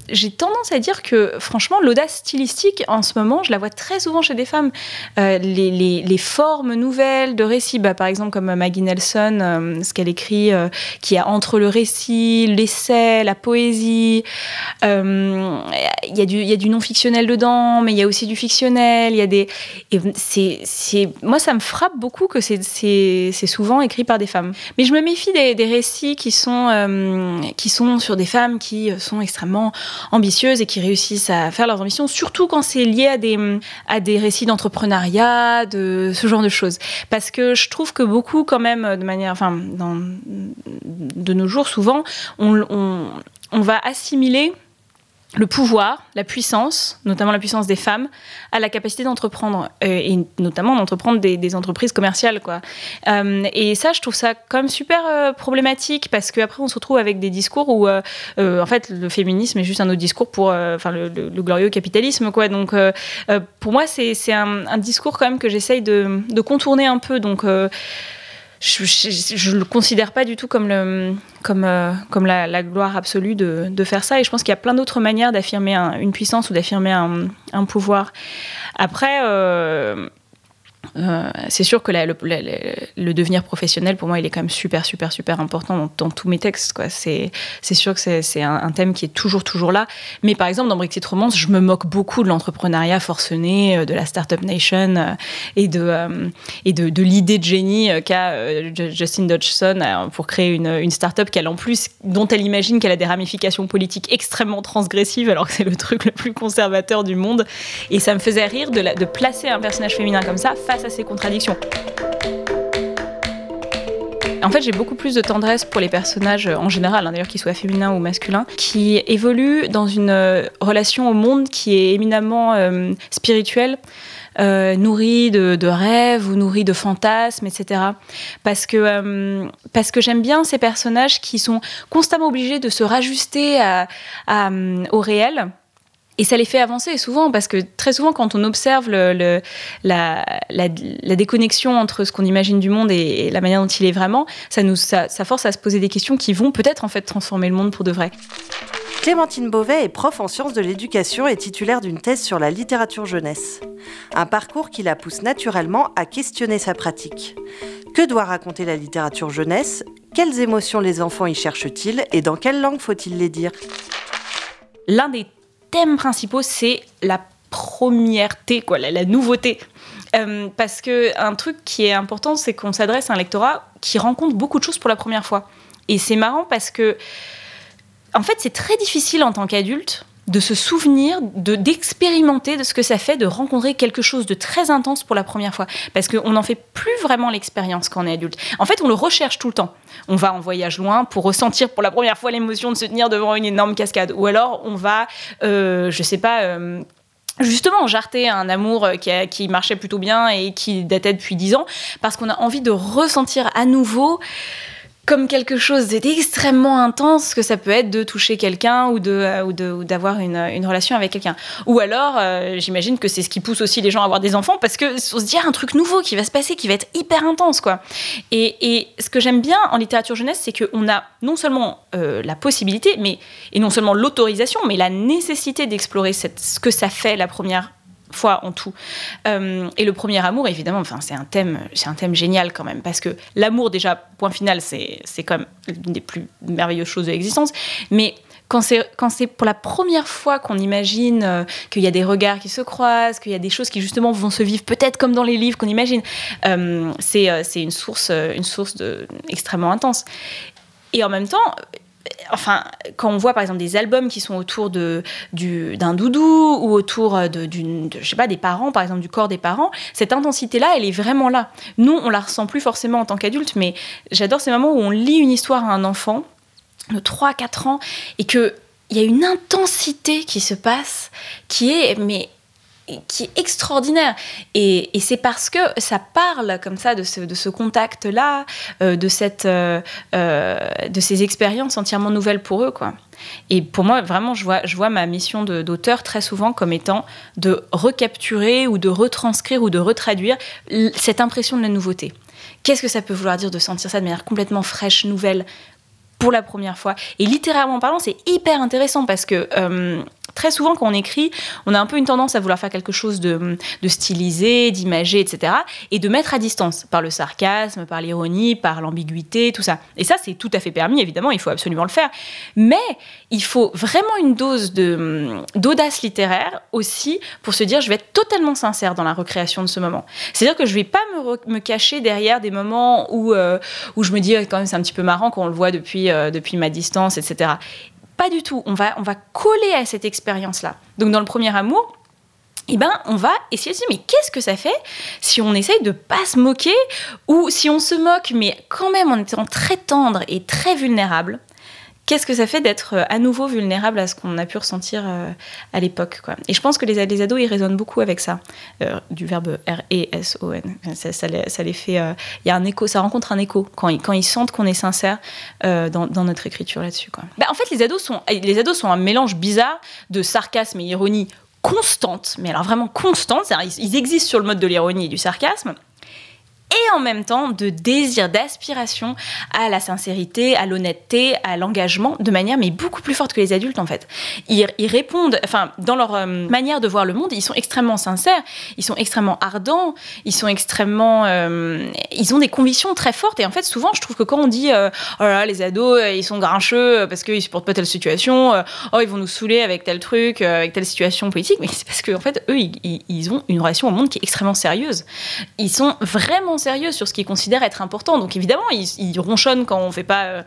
j'ai tendance à dire que, franchement, l'audace stylistique, en ce moment, je la vois très souvent chez des femmes. les, les, formes nouvelles de récits, bah, par exemple, comme Maggie Nelson, qu'elle écrit, euh, qui a entre le récit, l'essai, la poésie. Euh, il y, a du, y a du non fictionnel dedans, mais il y a aussi du fictionnel. Il y a des, c'est, c'est, moi, ça me frappe beaucoup que c'est, souvent écrit par des femmes. Mais je me méfie des, récits qui sont, euh, qui sont sur des femmes qui sont extrêmement ambitieuses et qui réussissent à faire leurs ambitions, surtout quand c'est lié à des, à des récits d'entrepreneuriat, de ce genre de choses. Parce que je trouve que beaucoup, quand même, de manière, de nos jours, souvent, on, va assimiler le pouvoir, la puissance, notamment la puissance des femmes, à la capacité d'entreprendre, euh, et notamment d'entreprendre des, entreprises commerciales. Quoi. Euh, et ça, je trouve ça quand même super euh, problématique, parce qu'après, on se retrouve avec des discours où, en fait, le féminisme est juste un autre discours pour enfin, le, glorieux capitalisme. Quoi. Donc, pour moi, c'est un, un, discours quand même que j'essaye de, de, contourner un peu. Donc, je ne le considère pas du tout comme, le, comme, euh, comme la, gloire absolue de, de, faire ça. Et je pense qu'il y a plein d'autres manières d'affirmer une puissance ou d'affirmer un, un, pouvoir. Après, euh, euh, c'est sûr que le, devenir professionnel, pour moi, il est quand même super, super, super important dans, tous mes textes. C'est, sûr que c'est, un, thème qui est toujours, toujours là. Mais par exemple, dans Brexit Romance, je me moque beaucoup de l'entrepreneuriat forcené, euh, de la Startup Nation euh, et de, et de, l'idée de génie qu'a Justin Dodgson pour créer une, une startup qu'elle, en plus, dont elle imagine qu'elle a des ramifications politiques extrêmement transgressives, alors que c'est le truc le plus conservateur du monde. Et ça me faisait rire de, de placer un personnage féminin comme ça face à ces contradictions. En fait, j'ai beaucoup plus de tendresse pour les personnages euh, en général, hein, d'ailleurs qu'ils soient féminins ou masculins, qui évoluent dans une euh, relation au monde qui est éminemment euh, spirituelle. nourrie de, rêves ou nourrie de fantasmes, etc. Parce que, parce que j'aime bien ces personnages qui sont constamment obligés de se rajuster au réel et ça les fait avancer souvent, parce que très souvent, quand on observe le, la, la, déconnexion entre ce qu'on imagine du monde et, la manière dont il est vraiment, ça nous ça, force à se poser des questions qui vont peut-être en fait transformer le monde pour de vrai. Clémentine Beauvais est prof en sciences de l'éducation et titulaire d'une thèse sur la littérature jeunesse. Un parcours qui la pousse naturellement à questionner sa pratique. Que doit raconter la littérature jeunesse? Quelles émotions les enfants y cherchent-ils? Et dans quelle langue faut-il les dire? L'un des thèmes principaux, c'est la première T, quoi, la, nouveauté. Euh, parce que un truc qui est important, c'est qu'on s'adresse à un lectorat qui rencontre beaucoup de choses pour la première fois. Et c'est marrant parce que, en fait, c'est très difficile en tant qu'adulte de se souvenir, de d'expérimenter de ce que ça fait de rencontrer quelque chose de très intense pour la première fois. Parce qu'on n'en fait plus vraiment l'expérience quand on est adulte. En fait, on le recherche tout le temps. On va en voyage loin pour ressentir pour la première fois l'émotion de se tenir devant une énorme cascade. Ou alors, on va, euh, je sais pas... Euh, justement jarter un amour qui, qui, marchait plutôt bien et qui datait depuis dix ans, parce qu'on a envie de ressentir à nouveau comme quelque chose d'extrêmement intense que ça peut être de toucher quelqu'un ou de euh, ou d'avoir une, une, relation avec quelqu'un. Ou alors, euh, j'imagine que c'est ce qui pousse aussi les gens à avoir des enfants parce que on se dit un truc nouveau qui va se passer, qui va être hyper intense, quoi. Et, et ce que j'aime bien en littérature jeunesse, c'est qu'on a non seulement euh, la possibilité, mais et non seulement l'autorisation, mais la nécessité d'explorer ce que ça fait la première fois en tout. Euh, et le premier amour, évidemment, enfin, c'est un thème, c'est un thème génial quand même, parce que l'amour, déjà, point final, c'est, quand même l'une des plus merveilleuses choses de l'existence. Mais quand c'est, pour la première fois qu'on imagine euh, qu'il y a des regards qui se croisent, qu'il y a des choses qui justement vont se vivre peut-être comme dans les livres qu'on imagine, euh, c'est, c'est une source, une source de, extrêmement intense. Et en même temps, enfin, quand on voit par exemple des albums qui sont autour de, d'un doudou ou autour de, d'une, je sais pas, des parents, par exemple du corps des parents, cette intensité-là, elle est vraiment là. Nous, on la ressent plus forcément en tant qu'adulte, mais j'adore ces moments où on lit une histoire à un enfant de 3-4 ans et que il y a une intensité qui se passe qui est mais qui est extraordinaire. Et, c'est parce que ça parle comme ça de ce, contact-là, euh, de, euh, euh, de ces expériences entièrement nouvelles pour eux. Quoi. Et pour moi, vraiment, je vois, je vois ma mission d'auteur très souvent comme étant de recapturer ou de retranscrire ou de retraduire cette impression de la nouveauté. Qu'est-ce que ça peut vouloir dire de sentir ça de manière complètement fraîche, nouvelle, pour la première fois? Et littéralement parlant, c'est hyper intéressant parce que très souvent, quand on écrit, on a un peu une tendance à vouloir faire quelque chose de, stylisé, d'imagé, etc. Et de mettre à distance par le sarcasme, par l'ironie, par l'ambiguïté, tout ça. Et ça, c'est tout à fait permis, évidemment, il faut absolument le faire. Mais il faut vraiment une dose d'audace littéraire aussi pour se dire, je vais être totalement sincère dans la recréation de ce moment. C'est-à-dire que je ne vais pas me, cacher derrière des moments où, euh, où je me dis, quand même, c'est un petit peu marrant quand on le voit depuis, euh, depuis ma distance, etc. Pas du tout. On va, coller à cette expérience-là. Donc dans le premier amour, eh ben, on va essayer de se dire, mais qu'est-ce que ça fait si on essaye de pas se moquer ou si on se moque, mais quand même en étant très tendre et très vulnérable qu'est-ce que ça fait d'être euh, à nouveau vulnérable à ce qu'on a pu ressentir euh, à l'époque. Et je pense que les, les, ados, ils résonnent beaucoup avec ça, euh, du verbe R-E-S-O-N. Ça, ça, les fait... Il y a un écho, ça rencontre un écho quand ils, quand ils sentent qu'on est sincère dans, dans, notre écriture là-dessus. Bah, en fait, les ados, sont, les ados sont un mélange bizarre de sarcasme et ironie constante, mais alors vraiment constante. Ils, ils existent sur le mode de l'ironie et du sarcasme et en même temps de désir, d'aspiration à la sincérité, à l'honnêteté, à l'engagement, de manière mais beaucoup plus forte que les adultes en fait. Ils, répondent, enfin, dans leur euh, manière de voir le monde, ils sont extrêmement sincères, ils sont extrêmement ardents, ils sont extrêmement, euh, ils ont des convictions très fortes. Et en fait, souvent, je trouve que quand on dit, euh, oh les ados, ils sont grincheux parce qu'ils supportent pas telle situation, oh ils vont nous saouler avec tel truc, avec telle situation politique, mais c'est parce qu'en en fait, eux, ils ont une relation au monde qui est extrêmement sérieuse. Ils sont vraiment sérieux sur ce qu'ils considèrent être important. Donc évidemment, ils, ronchonnent quand on fait pas euh,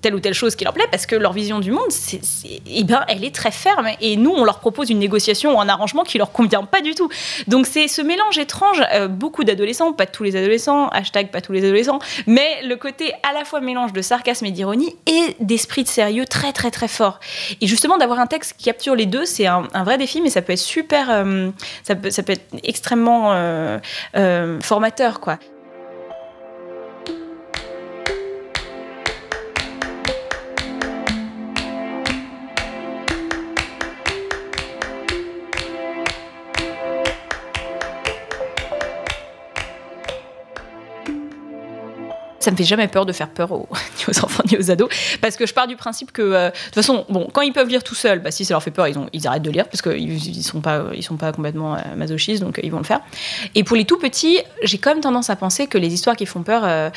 telle ou telle chose qui leur plaît, parce que leur vision du monde, c'est, eh ben, elle est très ferme. Et nous, on leur propose une négociation ou un arrangement qui leur convient pas du tout. Donc c'est ce mélange étrange. Euh, beaucoup d'adolescents, pas tous les adolescents, hashtag pas tous les adolescents, mais le côté à la fois mélange de sarcasme et d'ironie et d'esprit de sérieux très très très fort. Et justement, d'avoir un texte qui capture les deux, c'est un, vrai défi, mais ça peut être super, euh, ça peut être extrêmement formateur, quoi. Ça me fait jamais peur de faire peur aux, *laughs* ni aux enfants ni aux ados, parce que je pars du principe que, euh, de toute façon, bon, quand ils peuvent lire tout seuls, bah, si ça leur fait peur, ils, arrêtent de lire, parce qu'ils ils sont pas, complètement euh, masochistes, donc euh, ils vont le faire. Et pour les tout petits, j'ai quand même tendance à penser que les histoires qui font peur,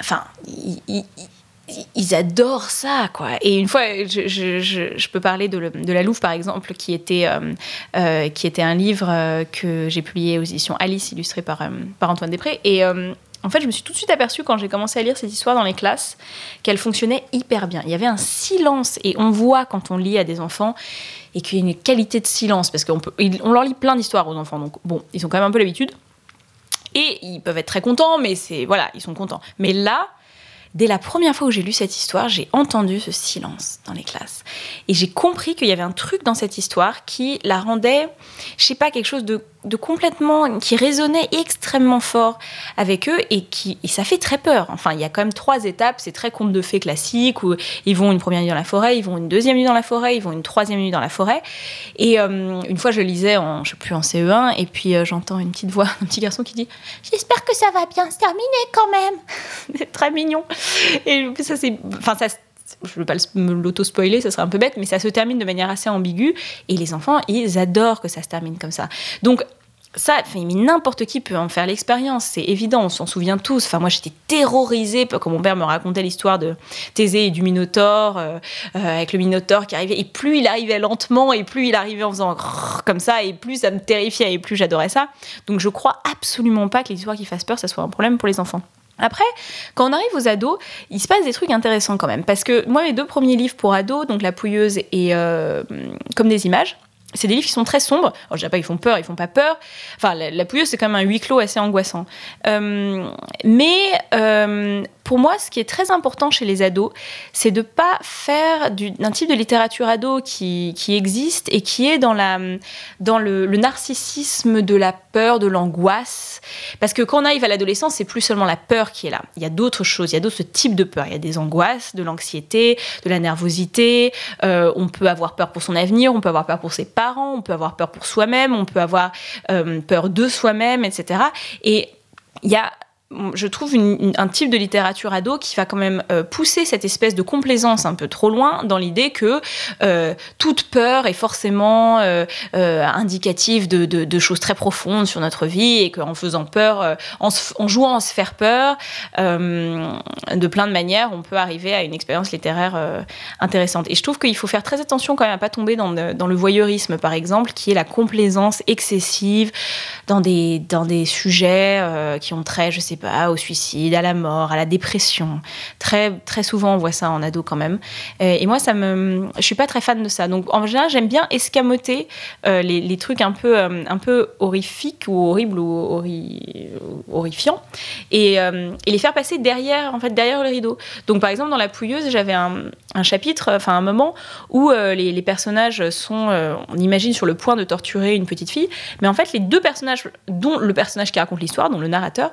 enfin, ils, adorent ça, quoi. Et une fois, je, peux parler de, La Louve, par exemple, qui était, qui était un livre que j'ai publié aux éditions Alice, illustré par, par Antoine Després. Et en fait, je me suis tout de suite aperçue quand j'ai commencé à lire cette histoire dans les classes qu'elle fonctionnait hyper bien. Il y avait un silence et on voit quand on lit à des enfants et qu'il y a une qualité de silence parce qu'on on leur lit plein d'histoires aux enfants. Donc bon, ils ont quand même un peu l'habitude et ils peuvent être très contents, mais c'est voilà, ils sont contents. Mais là, dès la première fois où j'ai lu cette histoire, j'ai entendu ce silence dans les classes. Et j'ai compris qu'il y avait un truc dans cette histoire qui la rendait, je sais pas, quelque chose de de complètement qui résonnait extrêmement fort avec eux et qui et ça fait très peur. Enfin, il y a quand même trois étapes, c'est très conte de fées classique où ils vont une première nuit dans la forêt, ils vont une deuxième nuit dans la forêt, ils vont une troisième nuit dans la forêt. Et euh, une fois, je lisais en je sais plus en CE1 et puis euh, j'entends une petite voix, *laughs* un petit garçon qui dit "J'espère que ça va bien se terminer quand même." *laughs* c'est très mignon. Et ça c'est enfin ça je ne veux pas l'auto-spoiler, ça serait un peu bête, mais ça se termine de manière assez ambiguë. Et les enfants, ils adorent que ça se termine comme ça. Donc, ça, n'importe qui peut en faire l'expérience, c'est évident, on s'en souvient tous. Enfin, moi, j'étais terrorisée quand mon père me racontait l'histoire de Thésée et du Minotaure, euh, euh, avec le Minotaure qui arrivait. Et plus il arrivait lentement, et plus il arrivait en faisant comme ça, et plus ça me terrifiait, et plus j'adorais ça. Donc, je crois absolument pas que les histoires qui fassent peur, ça soit un problème pour les enfants. Après, quand on arrive aux ados, il se passe des trucs intéressants quand même. Parce que moi, mes deux premiers livres pour ados, donc La Pouilleuse et euh, Comme des images, c'est des livres qui sont très sombres. Alors, je dis pas qu'ils font peur, ils font pas peur. Enfin, La, Pouilleuse, c'est quand même un huis clos assez angoissant. Euh, mais euh, pour moi, ce qui est très important chez les ados, c'est de pas faire d'un type de littérature ado qui, existe et qui est dans, la, dans le, narcissisme de la peur, de l'angoisse. Parce que quand on arrive à l'adolescence, c'est plus seulement la peur qui est là. Il y a d'autres choses, il y a d'autres types de peur. Il y a des angoisses, de l'anxiété, de la nervosité. Euh, on peut avoir peur pour son avenir, on peut avoir peur pour ses parents, on peut avoir peur pour soi-même, on peut avoir euh, peur de soi-même, etc. Et il y a je trouve un type de littérature ado qui va quand même euh, pousser cette espèce de complaisance un peu trop loin dans l'idée que euh, toute peur est forcément euh, indicative de, choses très profondes sur notre vie et qu'en faisant peur, en, jouant à se faire peur, de plein de manières, on peut arriver à une expérience littéraire intéressante. Et je trouve qu'il faut faire très attention quand même à pas tomber dans, le voyeurisme, par exemple, qui est la complaisance excessive dans des, sujets qui ont trait, je sais pas, au suicide, à la mort, à la dépression. Très, très souvent, on voit ça en ado quand même. Euh, et moi, ça me, je suis pas très fan de ça. Donc, en général, j'aime bien escamoter euh, les, trucs un peu, euh, un peu horrifiques ou horribles ou horrifiants et, et, les faire passer derrière, en fait, derrière le rideau. Donc, par exemple, dans La Pouilleuse, j'avais un, chapitre, enfin un moment où les, personnages sont, on imagine, sur le point de torturer une petite fille, mais en fait, les deux personnages, dont le personnage qui raconte l'histoire, dont le narrateur,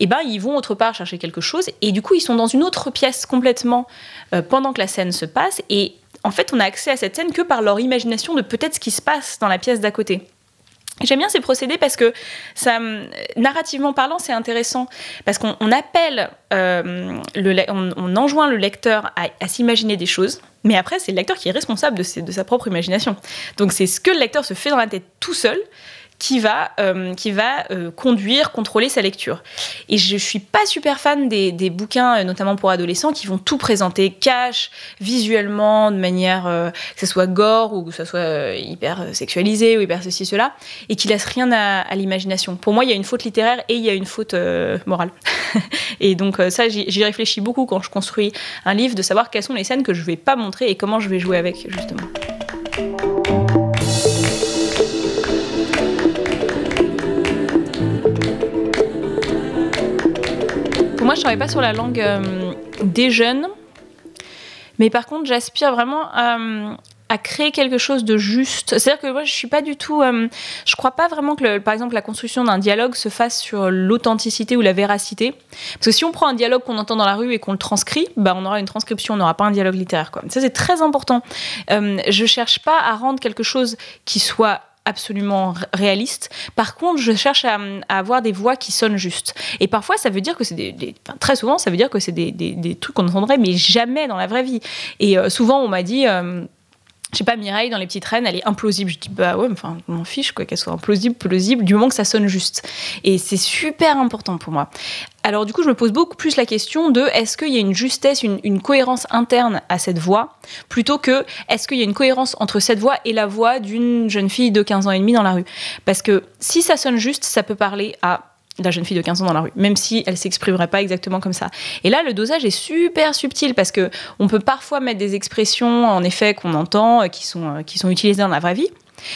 et eh ben ils vont autre part chercher quelque chose et du coup ils sont dans une autre pièce complètement euh, pendant que la scène se passe et en fait on a accès à cette scène que par leur imagination de peut-être ce qui se passe dans la pièce d'à côté. J'aime bien ces procédés parce que ça, narrativement parlant, c'est intéressant parce qu'on appelle, euh, on, enjoint le lecteur à, s'imaginer des choses, mais après c'est le lecteur qui est responsable de, de sa propre imagination. Donc c'est ce que le lecteur se fait dans la tête tout seul qui va, euh, qui va euh, conduire, contrôler sa lecture. Et je suis pas super fan des, bouquins, euh, notamment pour adolescents, qui vont tout présenter cash, visuellement, de manière que ce soit gore ou que ce soit hyper sexualisé ou hyper ceci, cela, et qui laisse rien à, à l'imagination. Pour moi, il y a une faute littéraire et il y a une faute morale. *laughs* et donc ça, j'y réfléchis beaucoup quand je construis un livre, de savoir quelles sont les scènes que je vais pas montrer et comment je vais jouer avec, justement. Moi, je travaille pas sur la langue euh, des jeunes, mais par contre, j'aspire vraiment à, créer quelque chose de juste. C'est-à-dire que moi, je suis pas du tout. Euh, je crois pas vraiment que, par exemple, la construction d'un dialogue se fasse sur l'authenticité ou la véracité. Parce que si on prend un dialogue qu'on entend dans la rue et qu'on le transcrit, bah, on aura une transcription, on n'aura pas un dialogue littéraire. Quoi. Ça, c'est très important. Euh, je cherche pas à rendre quelque chose qui soit absolument réaliste. Par contre, je cherche à, avoir des voix qui sonnent justes. Et parfois, ça veut dire que c'est des, très souvent, ça veut dire que c'est des, des, trucs qu'on entendrait, mais jamais dans la vraie vie. Et euh, souvent, on m'a dit. Euh, je sais pas, Mireille dans Les Petites Reines, elle est implausible. Je dis, bah ouais, enfin, on m'en fiche, quoi, qu'elle soit implausible, plausible, du moment que ça sonne juste. Et c'est super important pour moi. Alors, du coup, je me pose beaucoup plus la question de est-ce qu'il y a une justesse, une, cohérence interne à cette voix, plutôt que est-ce qu'il y a une cohérence entre cette voix et la voix d'une jeune fille de 15 ans et demi dans la rue? Parce que si ça sonne juste, ça peut parler à la jeune fille de 15 ans dans la rue, même si elle s'exprimerait pas exactement comme ça. Et là, le dosage est super subtil parce que on peut parfois mettre des expressions, en effet, qu'on entend, euh, qui sont, euh, qui sont utilisées dans la vraie vie.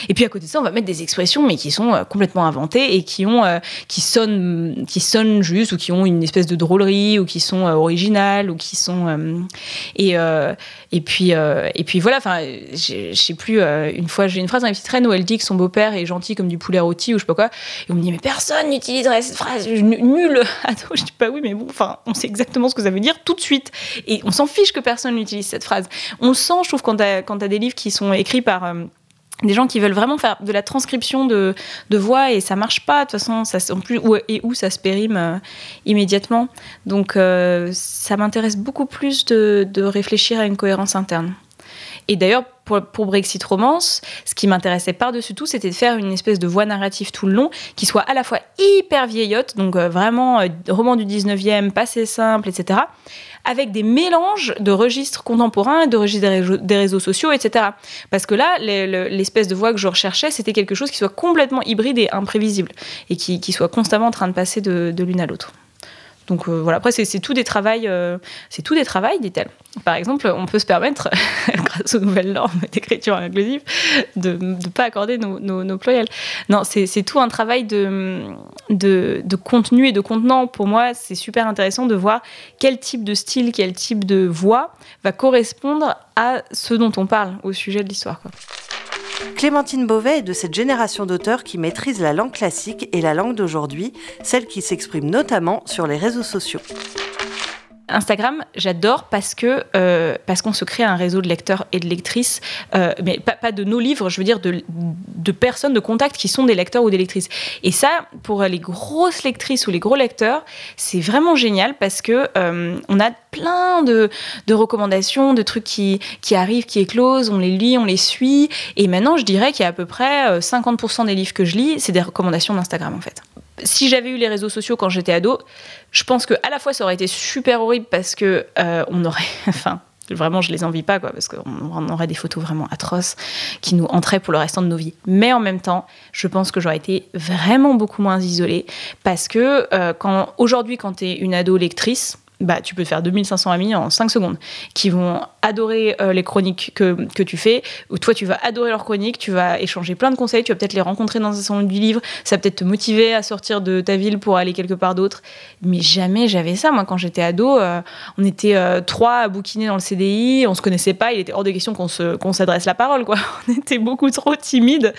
Et puis à côté de ça, on va mettre des expressions, mais qui sont euh, complètement inventées et qui ont, euh, qui sonnent, qui sonnent juste ou qui ont une espèce de drôlerie ou qui sont euh, originales ou qui sont et et puis et puis voilà. Enfin, je sais plus. une fois, j'ai une phrase dans les petites reines où elle dit que son beau-père est gentil comme du poulet rôti ou je sais pas quoi. Et on me dit mais personne n'utiliserait cette phrase nulle. *laughs* Je dis pas oui, mais bon, enfin, on sait exactement ce que ça veut dire tout de suite. Et on s'en fiche que personne n'utilise cette phrase. On sent, je trouve, quand quand as des livres qui sont écrits par des gens qui veulent vraiment faire de la transcription de, de voix et ça marche pas de toute façon ça plus et où ça se périme euh, immédiatement donc euh, ça m'intéresse beaucoup plus de, de, réfléchir à une cohérence interne et d'ailleurs pour, pour, Brexit Romance, ce qui m'intéressait par-dessus tout, c'était de faire une espèce de voix narrative tout le long qui soit à la fois hyper vieillotte, donc euh, vraiment roman du 19e, passé simple, etc., avec des mélanges de registres contemporains de registres des réseaux, sociaux, etc. Parce que là, l'espèce de voix que je recherchais, c'était quelque chose qui soit complètement hybride et imprévisible, et qui, soit constamment en train de passer de l'une à l'autre. Donc euh, voilà, après c'est tout des travails, euh, c'est tout des travails, dit-elle. Par exemple, on peut se permettre, *laughs* grâce aux nouvelles normes d'écriture inclusive, de ne pas accorder nos, nos, pluriels. Non, c'est tout un travail de, de, de, contenu et de contenant. Pour moi, c'est super intéressant de voir quel type de style, quel type de voix va correspondre à ce dont on parle au sujet de l'histoire. Clémentine Beauvais est de cette génération d'auteurs qui maîtrisent la langue classique et la langue d'aujourd'hui, celle qui s'exprime notamment sur les réseaux sociaux. Instagram, j'adore parce que euh, parce qu'on se crée un réseau de lecteurs et de lectrices, euh, mais pas, de nos livres, je veux dire de, de, personnes de contact qui sont des lecteurs ou des lectrices. Et ça, pour les grosses lectrices ou les gros lecteurs, c'est vraiment génial parce que euh, on a plein de, de, recommandations, de trucs qui, qui arrivent, qui éclosent, on les lit, on les suit. Et maintenant, je dirais qu'il y a à peu près 50% des livres que je lis, c'est des recommandations d'Instagram en fait si j'avais eu les réseaux sociaux quand j'étais ado, je pense que à la fois ça aurait été super horrible parce que euh, on aurait, *laughs* enfin, vraiment je les envie pas quoi, parce qu'on aurait des photos vraiment atroces qui nous entraient pour le restant de nos vies. Mais en même temps, je pense que j'aurais été vraiment beaucoup moins isolée parce que euh, aujourd'hui, quand tu es une ado lectrice, bah, tu peux faire 2500 amis en 5 secondes qui vont adorer euh, les chroniques que, que, tu fais, ou toi tu vas adorer leurs chroniques, tu vas échanger plein de conseils, tu vas peut-être les rencontrer dans un salon du livre, ça va peut-être te motiver à sortir de ta ville pour aller quelque part d'autre. Mais jamais j'avais ça. Moi, quand j'étais ado, euh, on était euh, trois à bouquiner dans le CDI, on se connaissait pas, il était hors de question qu'on se, qu'on s'adresse la parole, quoi. *laughs* On était beaucoup trop timides.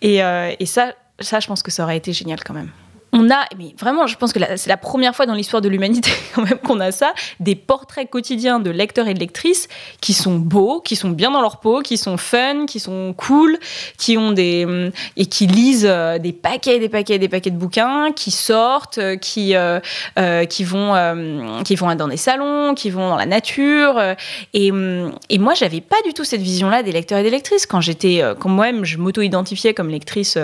Et, et ça, ça, je pense que ça aurait été génial quand même. On a, mais vraiment, je pense que c'est la première fois dans l'histoire de l'humanité *laughs* quand même qu'on a ça, des portraits quotidiens de lecteurs et de lectrices qui sont beaux, qui sont bien dans leur peau, qui sont fun, qui sont cool, qui ont des et qui lisent euh, des paquets, des paquets, des paquets de bouquins, qui sortent, euh, qui euh, qui vont qui vont dans des salons, qui vont dans la nature. Et, et moi, j'avais pas du tout cette vision-là des lecteurs et des lectrices quand j'étais, quand moi-même, je m'auto-identifiais comme lectrice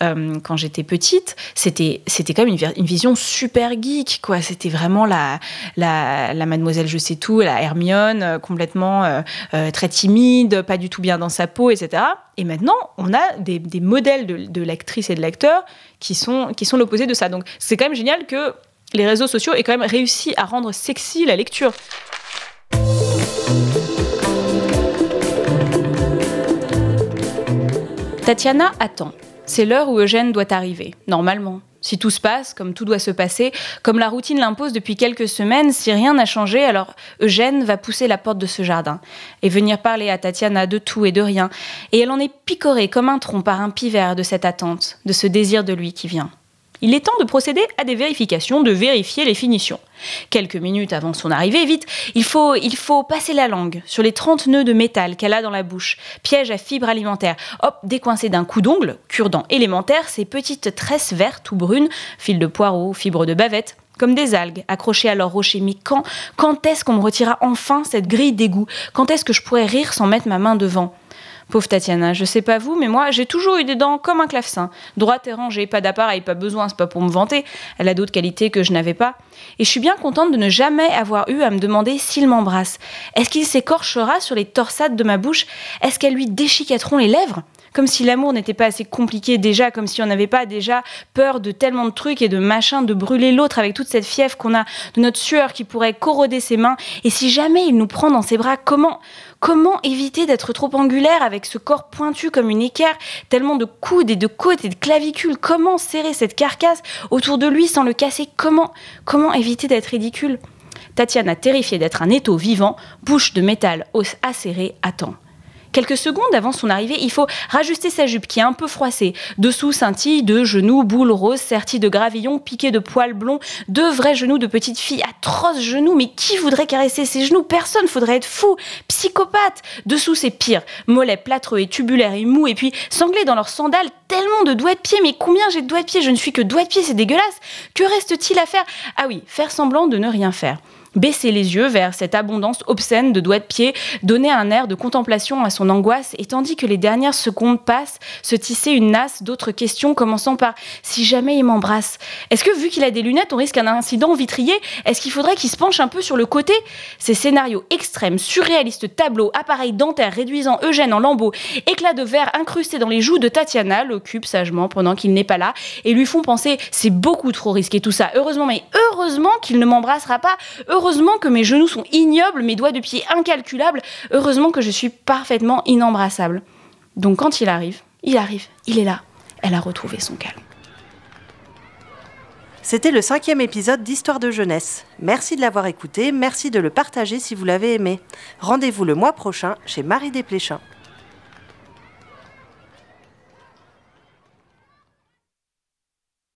quand j'étais petite. C'était c'était quand même une, vision super geek, quoi. C'était vraiment la, la, mademoiselle je sais tout, la Hermione, euh, complètement euh, euh, très timide, pas du tout bien dans sa peau, etc. Et maintenant, on a des, modèles de, de lectrices et de lecteurs qui sont, qui sont l'opposé de ça. Donc c'est quand même génial que les réseaux sociaux aient quand même réussi à rendre sexy la lecture. Tatiana attend. C'est l'heure où Eugène doit arriver, normalement. Si tout se passe comme tout doit se passer, comme la routine l'impose depuis quelques semaines, si rien n'a changé, alors Eugène va pousser la porte de ce jardin et venir parler à Tatiana de tout et de rien. Et elle en est picorée comme un tronc par un pivert de cette attente, de ce désir de lui qui vient il est temps de procéder à des vérifications, de vérifier les finitions. Quelques minutes avant son arrivée, vite, il faut, il faut passer la langue sur les 30 nœuds de métal qu'elle a dans la bouche, piège à fibres alimentaires. Hop, décoincer d'un coup d'ongle, cure-dent élémentaire, ces petites tresses vertes ou brunes, fils de poireaux, fibres de bavette, comme des algues accrochées à leurs rochers. Mais quand, quand est-ce qu'on me retirera enfin cette grille d'égout? Quand est-ce que je pourrais rire sans mettre ma main devant? Pauvre Tatiana, je sais pas vous, mais moi, j'ai toujours eu des dents comme un clavecin. Droite et rangée, pas d'appareil, pas besoin, c'est pas pour me vanter. Elle a d'autres qualités que je n'avais pas. Et je suis bien contente de ne jamais avoir eu à me demander s'il m'embrasse. Est-ce qu'il s'écorchera sur les torsades de ma bouche? Est-ce qu'elles lui déchiquetteront les lèvres? Comme si l'amour n'était pas assez compliqué déjà, comme si on n'avait pas déjà peur de tellement de trucs et de machins, de brûler l'autre avec toute cette fièvre qu'on a, de notre sueur qui pourrait corroder ses mains. Et si jamais il nous prend dans ses bras, comment? Comment éviter d'être trop angulaire avec ce corps pointu comme une équerre, tellement de coudes et de côtes et de clavicules? Comment serrer cette carcasse autour de lui sans le casser? Comment Comment éviter d'être ridicule? Tatiana, terrifiée d'être un étau vivant, bouche de métal, os acéré, attend. Quelques secondes avant son arrivée, il faut rajuster sa jupe qui est un peu froissée. Dessous scintille de genoux, boules roses serties de gravillons piqués de poils blonds, deux vrais genoux de petite fille, atroces genoux, mais qui voudrait caresser ses genoux? Personne, faudrait être fou, psychopathe. Dessous c'est pire, mollets plâtreux et tubulaires et mous, et puis sanglés dans leurs sandales, tellement de doigts de pied, mais combien j'ai de doigts de pied? Je ne suis que doigts de pied, c'est dégueulasse. Que reste-t-il à faire? Ah oui, faire semblant de ne rien faire baisser les yeux vers cette abondance obscène de doigts de pied, donner un air de contemplation à son angoisse, et tandis que les dernières secondes passent, se tisser une nasse d'autres questions, commençant par si jamais il m'embrasse. Est-ce que vu qu'il a des lunettes, on risque un incident vitrier? Est-ce qu'il faudrait qu'il se penche un peu sur le côté? Ces scénarios extrêmes, surréalistes, tableaux, appareils dentaires réduisant Eugène en lambeaux, éclats de verre incrustés dans les joues de Tatiana l'occupent sagement pendant qu'il n'est pas là et lui font penser c'est beaucoup trop risqué tout ça. Heureusement, mais heureusement qu'il ne m'embrassera pas. Heureusement que mes genoux sont ignobles, mes doigts de pied incalculables. Heureusement que je suis parfaitement inembrassable. Donc quand il arrive, il arrive, il est là. Elle a retrouvé son calme. C'était le cinquième épisode d'Histoire de jeunesse. Merci de l'avoir écouté, merci de le partager si vous l'avez aimé. Rendez-vous le mois prochain chez Marie Desplechin.